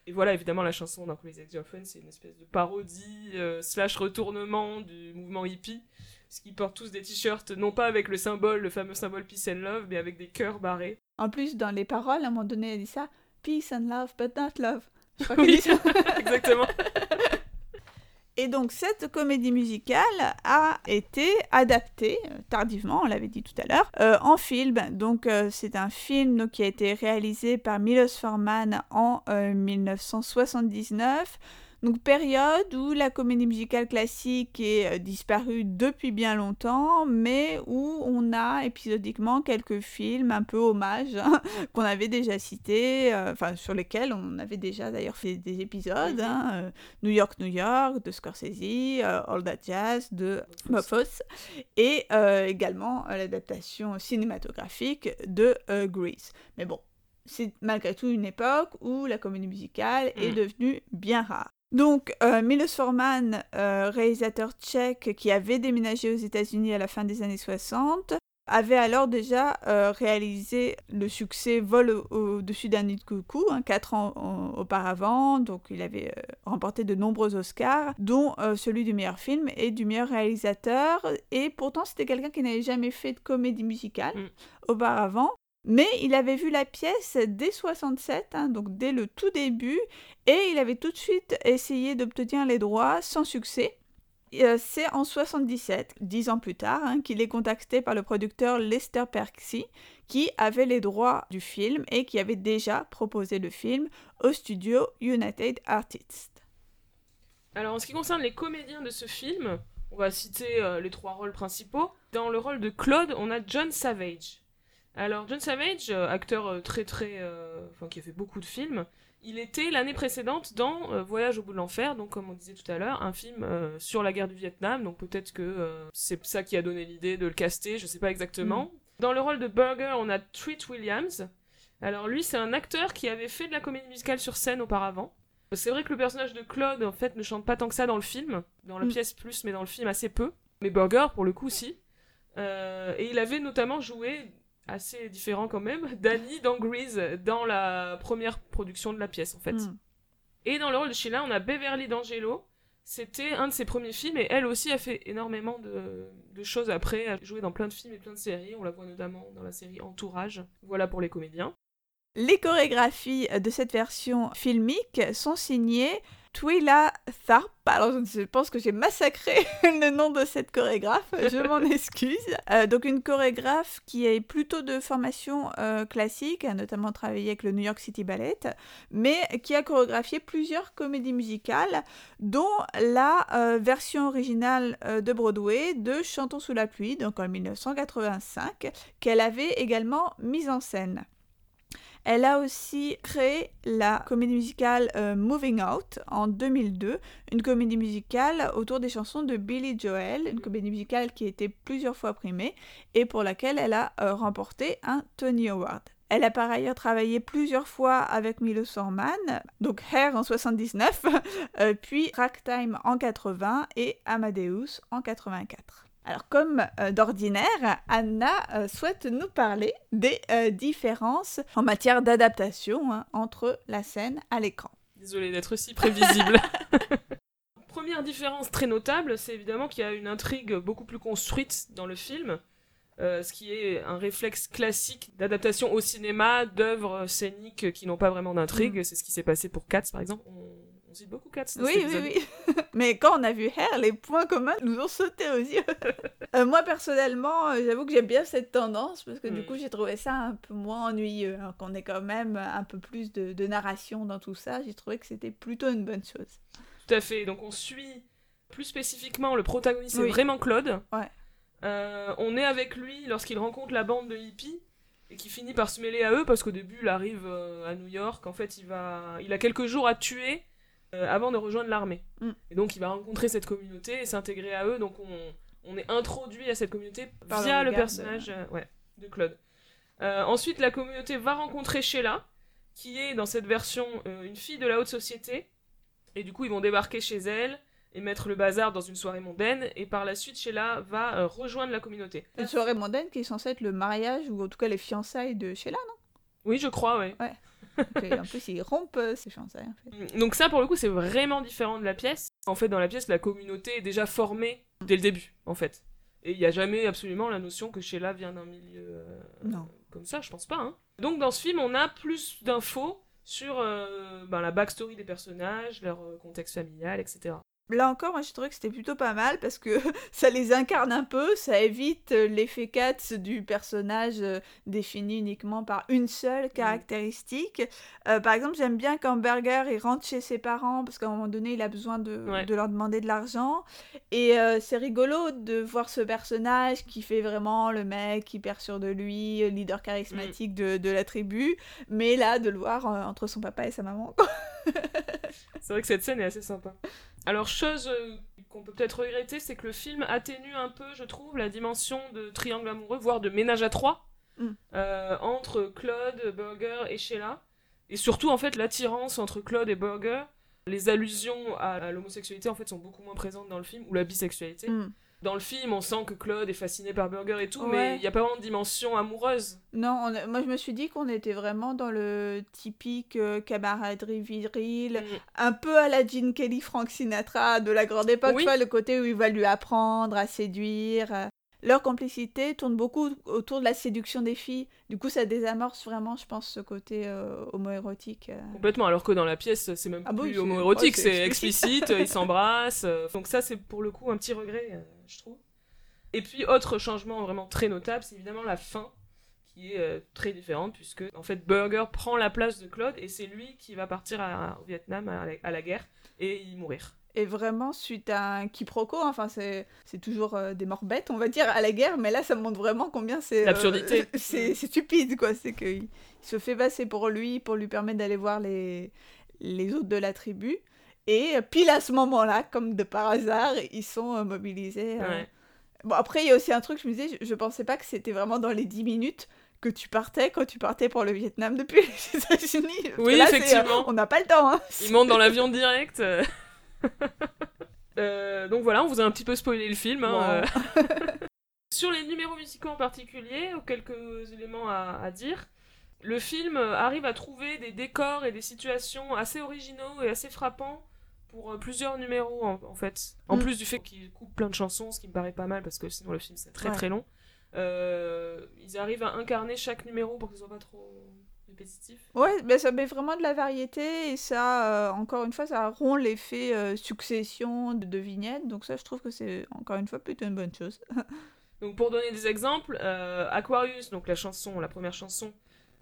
Et voilà, évidemment, la chanson dans Crazy Ex-Girlfriend, c'est une espèce de parodie slash retournement du mouvement hippie parce qu'ils portent tous des t-shirts, non pas avec le symbole, le fameux symbole Peace and Love, mais avec des cœurs barrés. En plus, dans les paroles, à un moment donné, elle dit ça Peace and love, but not love. Je crois oui, exactement. Et donc cette comédie musicale a été adaptée euh, tardivement, on l'avait dit tout à l'heure, euh, en film. Donc euh, c'est un film qui a été réalisé par Milos Forman en 1979 donc période où la comédie musicale classique est euh, disparue depuis bien longtemps, mais où on a épisodiquement quelques films un peu hommages hein, qu'on avait déjà cités, euh, enfin sur lesquels on avait déjà d'ailleurs fait des épisodes. Mhm. Hein, euh, New York, New York de Scorsese, All That Jazz de Moffos, et également l'adaptation cinématographique de Grease. Mais bon, c'est malgré tout une époque où la comédie musicale est mm. devenue bien rare. Donc, euh, Milos Forman, euh, réalisateur tchèque qui avait déménagé aux États-Unis à la fin des années 60, avait alors déjà euh, réalisé le succès Vol au-dessus d'un nid de coucou, hein, quatre ans auparavant. Donc, il avait remporté de nombreux Oscars, dont celui du meilleur film et du meilleur réalisateur. Et pourtant, c'était quelqu'un qui n'avait jamais fait de comédie musicale mm. auparavant. Mais il avait vu la pièce dès 67, hein, donc dès le tout début, et il avait tout de suite essayé d'obtenir les droits sans succès. Euh, c'est en 77, dix ans plus tard, hein, qu'il est contacté par le producteur Lester Perksy, qui avait les droits du film et qui avait déjà proposé le film au studio United Artists. Alors en ce qui concerne les comédiens de ce film, on va citer euh, les trois rôles principaux. Dans le rôle de Claude, on a John Savage. Alors, John Savage, euh, acteur euh, très très. Euh, enfin, qui a fait beaucoup de films, il était l'année précédente dans Voyage au bout de l'enfer, donc comme on disait tout à l'heure, un film sur la guerre du Vietnam, donc peut-être que c'est ça qui a donné l'idée de le caster, je sais pas exactement. Mm. Dans le rôle de Burger, on a Treat Williams. Alors lui, c'est un acteur qui avait fait de la comédie musicale sur scène auparavant. C'est vrai que le personnage de Claude, en fait, ne chante pas tant que ça dans le film. Dans la Mm. pièce plus, mais dans le film assez peu. Mais Burger, pour le coup, si. Et il avait notamment joué, assez différent quand même, Danny dans Grease, dans la première production de la pièce, en fait. Mm. Et dans le rôle de Sheila, on a Beverly D'Angelo. C'était un de ses premiers films et elle aussi a fait énormément de, de choses après. Elle a joué dans plein de films et plein de séries. On la voit notamment dans la série Entourage. Voilà pour les comédiens. Les chorégraphies de cette version filmique sont signées Twila Tharp. Alors, je pense que j'ai massacré le nom de cette chorégraphe, je m'en excuse. Euh, donc, une chorégraphe qui est plutôt de formation euh, classique, a notamment travaillé avec le New York City Ballet, mais qui a chorégraphié plusieurs comédies musicales, dont la euh, version originale de Broadway de Chantons sous la pluie, donc en 1985, qu'elle avait également mise en scène. Elle a aussi créé la comédie musicale euh, Moving Out en 2002, une comédie musicale autour des chansons de Billy Joel, une comédie musicale qui a été plusieurs fois primée et pour laquelle elle a euh, remporté un Tony Award. Elle a par ailleurs travaillé plusieurs fois avec Milo Forman, donc Hair en 79, euh, puis Ragtime en 80 et Amadeus en 84. Alors comme euh, d'ordinaire, Anna euh, souhaite nous parler des euh, différences en matière d'adaptation hein, entre la scène à l'écran. Désolée d'être si prévisible. Première différence très notable, c'est évidemment qu'il y a une intrigue beaucoup plus construite dans le film, ce qui est un réflexe classique d'adaptation au cinéma d'œuvres scéniques qui n'ont pas vraiment d'intrigue. C'est ce qui s'est passé pour Cats, par exemple. On, beaucoup Cats Oui, oui, oui. Mais quand on a vu Hair, les points communs nous ont sauté aux yeux. Euh, moi, personnellement, euh, j'avoue que j'aime bien cette tendance parce que du Mm. coup, j'ai trouvé ça un peu moins ennuyeux. hein, qu'on ait quand même un peu plus de, de narration dans tout ça. J'ai trouvé que c'était plutôt une bonne chose. Tout à fait. Donc on suit plus spécifiquement le protagoniste, c'est Oui. vraiment Claude. Ouais. Euh, on est avec lui lorsqu'il rencontre la bande de hippies et qui finit par se mêler à eux parce qu'au début il arrive euh, à New York. En fait, il va, il a quelques jours à tuer avant de rejoindre l'armée. Mm. Et donc il va rencontrer cette communauté et s'intégrer à eux. Donc on, on est introduit à cette communauté Par via le personnage euh, ouais, de Claude. Euh, ensuite, la communauté va rencontrer Sheila, qui est dans cette version euh, une fille de la haute société. Et du coup, ils vont débarquer chez elle et mettre le bazar dans une soirée mondaine. Et par la suite, Sheila va euh, rejoindre la communauté. Une soirée mondaine qui est censée être le mariage ou en tout cas les fiançailles de Sheila, Oui, je crois, ouais. non En plus, ils rompent euh, ces. En fait. Donc ça, pour le coup, c'est vraiment différent de la pièce. En fait, dans la pièce, la communauté est déjà formée dès le début, en fait. Et il n'y a jamais absolument la notion que Sheila vient d'un milieu euh, Non. comme ça, je pense pas. hein. Donc dans ce film, on a plus d'infos sur euh, ben, la backstory des personnages, leur contexte familial, etc. Là encore, moi, je trouvais que c'était plutôt pas mal parce que ça les incarne un peu, ça évite euh, l'effet Cats du personnage euh, défini uniquement par une seule caractéristique. Euh, par exemple, j'aime bien quand Berger il rentre chez ses parents parce qu'à un moment donné, il a besoin de, Ouais. de leur demander de l'argent. Et euh, c'est rigolo de voir ce personnage qui fait vraiment le mec hyper sûr de lui, leader charismatique de, de la tribu, mais là, de le voir euh, entre son papa et sa maman. C'est vrai que cette scène est assez sympa. Alors, chose euh, qu'on peut peut-être regretter, c'est que le film atténue un peu, je trouve, la dimension de triangle amoureux, voire de ménage à trois, Mm. euh, entre Claude, Burger et Sheila. Et surtout, en fait, l'attirance entre Claude et Burger, les allusions à, à l'homosexualité, en fait, sont beaucoup moins présentes dans le film, ou la bisexualité. Mm. Dans le film, on sent que Claude est fasciné par Burger et tout, Ouais. mais il n'y a pas vraiment de dimension amoureuse. Non, on a- moi je me suis dit qu'on était vraiment dans le typique euh, camaraderie virile, Mm. un peu à la Gene Kelly, Frank Sinatra de la grande époque, Oui. tu vois, le côté où il va lui apprendre à séduire. euh. Leur complicité tourne beaucoup autour de la séduction des filles. Du coup, ça désamorce vraiment, je pense, ce côté euh, homoérotique. euh. Complètement, alors que dans la pièce, c'est même Ah bon, plus c'est- homoérotique, ouais, c'est explicite, ils s'embrassent. Donc ça, c'est pour le coup un petit regret, je trouve. Et puis, autre changement vraiment très notable, c'est évidemment la fin, qui est euh, très différente, puisque en fait, Burger prend la place de Claude, et c'est lui qui va partir à- au Vietnam à la, à la guerre, et y mourir. Et vraiment, suite à un quiproquo, enfin, c'est c'est toujours euh, des morts bêtes, on va dire, à la guerre, mais là, ça montre vraiment combien c'est. euh, L'absurdité. c'est c'est stupide, quoi. C'est qu'il il se fait passer pour lui, pour lui permettre d'aller voir les, les autres de la tribu. Et euh, pile à ce moment-là, comme de par hasard, ils sont euh, mobilisés. euh. Ouais. Bon, après, il y a aussi un truc, je me disais, je, je pensais pas que c'était vraiment dans les 10 minutes que tu partais quand tu partais pour le Vietnam depuis les États-Unis. Oui, Là, euh, effectivement. on n'a pas le temps. Hein. Ils montent dans l'avion direct. euh. Donc voilà, on vous a un petit peu spoilé le film. hein, Bon. euh. Sur les numéros musicaux en particulier, quelques éléments à, à dire. Le film arrive à trouver des décors et des situations assez originaux et assez frappants pour euh, plusieurs numéros en, en fait. En Mm. plus du fait qu'il coupe plein de chansons, ce qui me paraît pas mal parce que sinon le film c'est très Ouais. très long. Euh, ils arrivent à incarner chaque numéro pour que ce soit pas trop répétitif. Ouais, mais ça met vraiment de la variété et ça, euh, encore une fois, ça rompt l'effet euh, succession de, de vignettes. Donc ça, je trouve que c'est encore une fois plutôt une bonne chose. Donc pour donner des exemples, Aquarius, donc la chanson, la première chanson,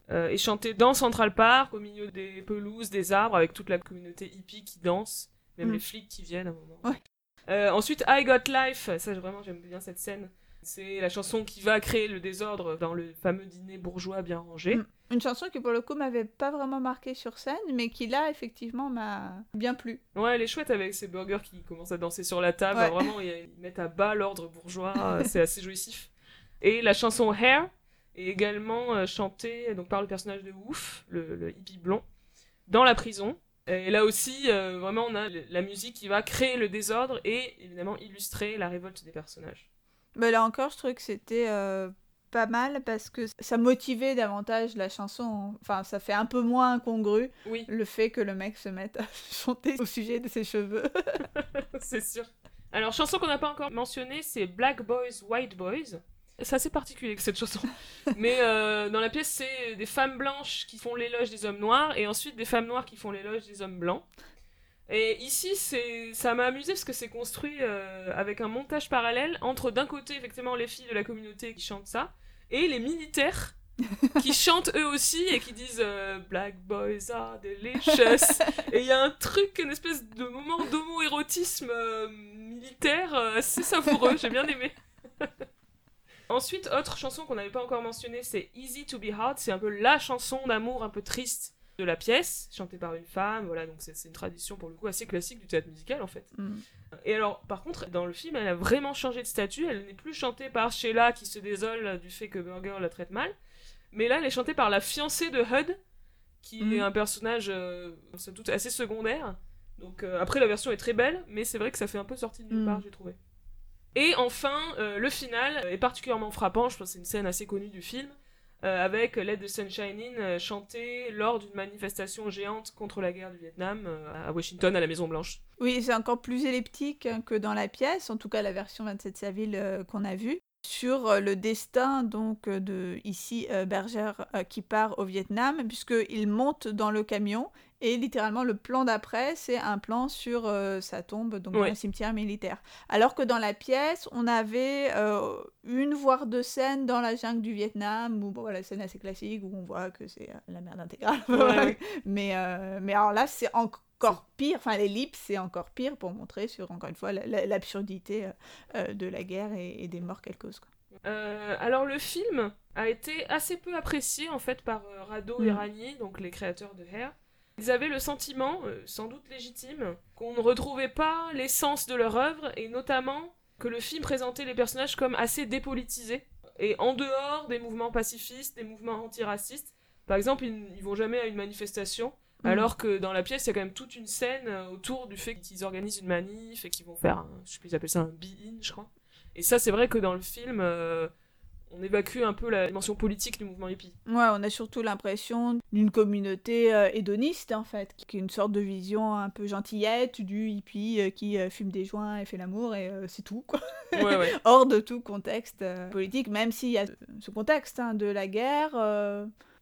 est chantée dans Central Park, au milieu des pelouses, des arbres, avec toute la communauté hippie qui danse, même Mm. les flics qui viennent à un moment. Ouais. Euh, ensuite, I Got Life, ça vraiment j'aime bien cette scène. C'est la chanson qui va créer le désordre dans le fameux dîner bourgeois bien rangé. Mm. Une chanson qui pour le coup m'avait pas vraiment marqué sur scène, mais qui là effectivement m'a bien plu. Ouais, elle est chouette avec ces burgers qui commencent à danser sur la table. Ouais. Vraiment, ils mettent à bas l'ordre bourgeois. c'est assez jouissif. Et la chanson Hair est également euh, chantée donc, par le personnage de Wouf, le, le hippie blond, dans la prison. Et là aussi, euh, vraiment, on a la musique qui va créer le désordre et évidemment illustrer la révolte des personnages. Mais là encore, je trouvais que c'était euh, pas mal parce que ça motivait davantage la chanson. Enfin, ça fait un peu moins incongru Oui, le fait que le mec se mette à chanter au sujet de ses cheveux. c'est sûr. Alors, chanson qu'on n'a pas encore mentionnée, c'est Black Boys, White Boys. C'est assez particulier que cette chanson. Mais euh, dans la pièce, c'est des femmes blanches qui font l'éloge des hommes noirs et ensuite des femmes noires qui font l'éloge des hommes blancs. Et ici, c'est, ça m'a amusé parce que c'est construit euh, avec un montage parallèle entre d'un côté, effectivement, les filles de la communauté qui chantent ça et les militaires qui chantent eux aussi et qui disent euh, Black boys are delicious. et il y a un truc, une espèce de moment d'homo-érotisme militaire assez savoureux, j'ai bien aimé. Ensuite, autre chanson qu'on n'avait pas encore mentionnée, c'est Easy to be Hard. C'est un peu la chanson d'amour un peu triste de la pièce, chantée par une femme. Voilà, donc c'est une tradition pour le coup assez classique du théâtre musical en fait. Mm. Et alors, par contre, dans le film, elle a vraiment changé de statut. Elle n'est plus chantée par Sheila qui se désole du fait que Burger la traite mal. Mais là, elle est chantée par la fiancée de Hud, qui Mhm. est un personnage, euh, sans doute, assez secondaire. Donc, euh, après, la version est très belle, mais c'est vrai que ça fait un peu sortie de nulle Mhm. part, j'ai trouvé. Et enfin, euh, le final est particulièrement frappant. Je pense que c'est une scène assez connue du film. euh, avec Let the Sunshine In euh, chanté lors d'une manifestation géante contre la guerre du Vietnam à Washington, à la Maison Blanche. Oui, c'est encore plus elliptique hein, que dans la pièce, en tout cas la version 27 Saville qu'on a vue, sur le destin donc de ici euh, qui part au Vietnam, puisqu'il monte dans le camion et littéralement le plan d'après, c'est un plan sur euh, sa tombe, donc dans un cimetière militaire. Alors que dans la pièce, on avait euh, une voire deux scènes dans la jungle du Vietnam, où bon, voilà, scène assez classique, où on voit que c'est euh, la merde intégrale. Ouais. Mais, euh, mais alors là, c'est encore pire, enfin l'ellipse, c'est encore pire pour montrer sur, encore une fois, la- la- l'absurdité de la guerre et, et des morts qu'elle cause. quoi. Euh, alors le film a été assez peu apprécié en fait par Rado et Mm. Rani, donc les créateurs de Hair. Ils avaient le sentiment, euh, sans doute légitime, qu'on ne retrouvait pas l'essence de leur œuvre et notamment que le film présentait les personnages comme assez dépolitisés et en dehors des mouvements pacifistes, des mouvements antiracistes. Par exemple, ils, ils vont jamais à une manifestation, Mm. alors que dans la pièce, il y a quand même toute une scène euh, autour du fait qu'ils organisent une manif et qu'ils vont faire, un, je sais plus, ils appellent ça un be-in, je crois. Et ça, c'est vrai que dans le film, euh, on évacue un peu la dimension politique du mouvement hippie. Ouais, on a surtout l'impression d'une communauté euh, hédoniste, en fait, qui est une sorte de vision un peu gentillette du hippie euh, qui euh, fume des joints et fait l'amour, et euh, c'est tout, quoi. Ouais, ouais. Hors de tout contexte politique, même s'il y a ce contexte hein, de la guerre.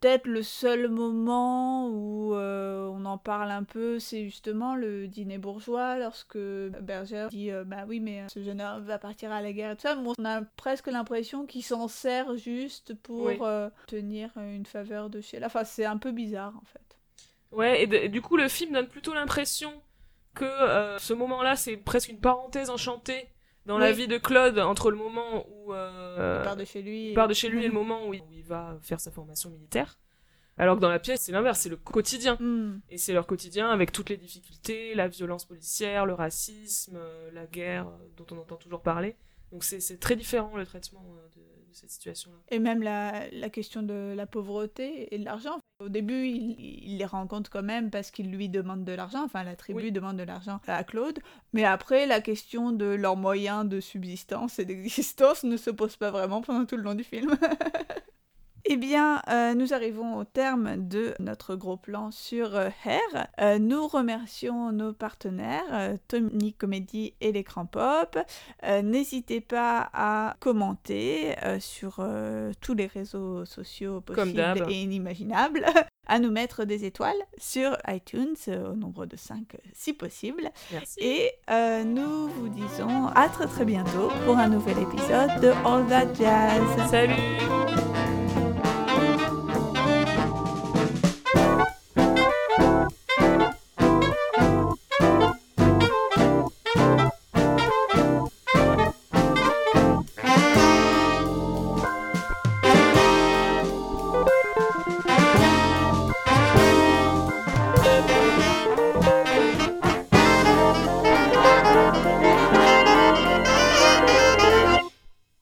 Peut-être le seul moment où euh, on en parle un peu, c'est justement le dîner bourgeois, lorsque Berger dit euh, Bah oui, mais euh, ce jeune homme va partir à la guerre et tout ça. Bon, on a presque l'impression qu'il s'en sert juste pour Oui. euh, tenir une faveur de chez là. Enfin, c'est un peu bizarre en fait. Ouais, et, de- et du coup, le film donne plutôt l'impression que ce moment-là, c'est presque une parenthèse enchantée dans la vie de Claude entre le moment où euh, Il part de chez lui. il part de chez lui et le moment où il, où il va faire sa formation militaire. Alors que dans la pièce, c'est l'inverse, c'est le quotidien. Hmm. Et c'est leur quotidien avec toutes les difficultés, la violence policière, le racisme, euh, la guerre euh, dont on entend toujours parler. Donc c'est très différent le traitement de, cette situation-là. Et même la, la, question de la pauvreté et de l'argent. Au début, il, les rencontre quand même parce qu'il lui demande de l'argent, enfin la tribu demande de l'argent à Claude. Mais après, la question de leurs moyens de subsistance et d'existence ne se pose pas vraiment pendant tout le long du film. Eh bien, euh, nous arrivons au terme de notre gros plan sur euh, Hair. Euh, nous remercions nos partenaires, Tony Comedy et l'écran pop. N'hésitez pas à commenter sur tous les réseaux sociaux possibles et inimaginables. à nous mettre des étoiles sur iTunes au nombre de 5 si possible. Merci. Et nous vous disons à très très bientôt pour un nouvel épisode de All That Jazz. Salut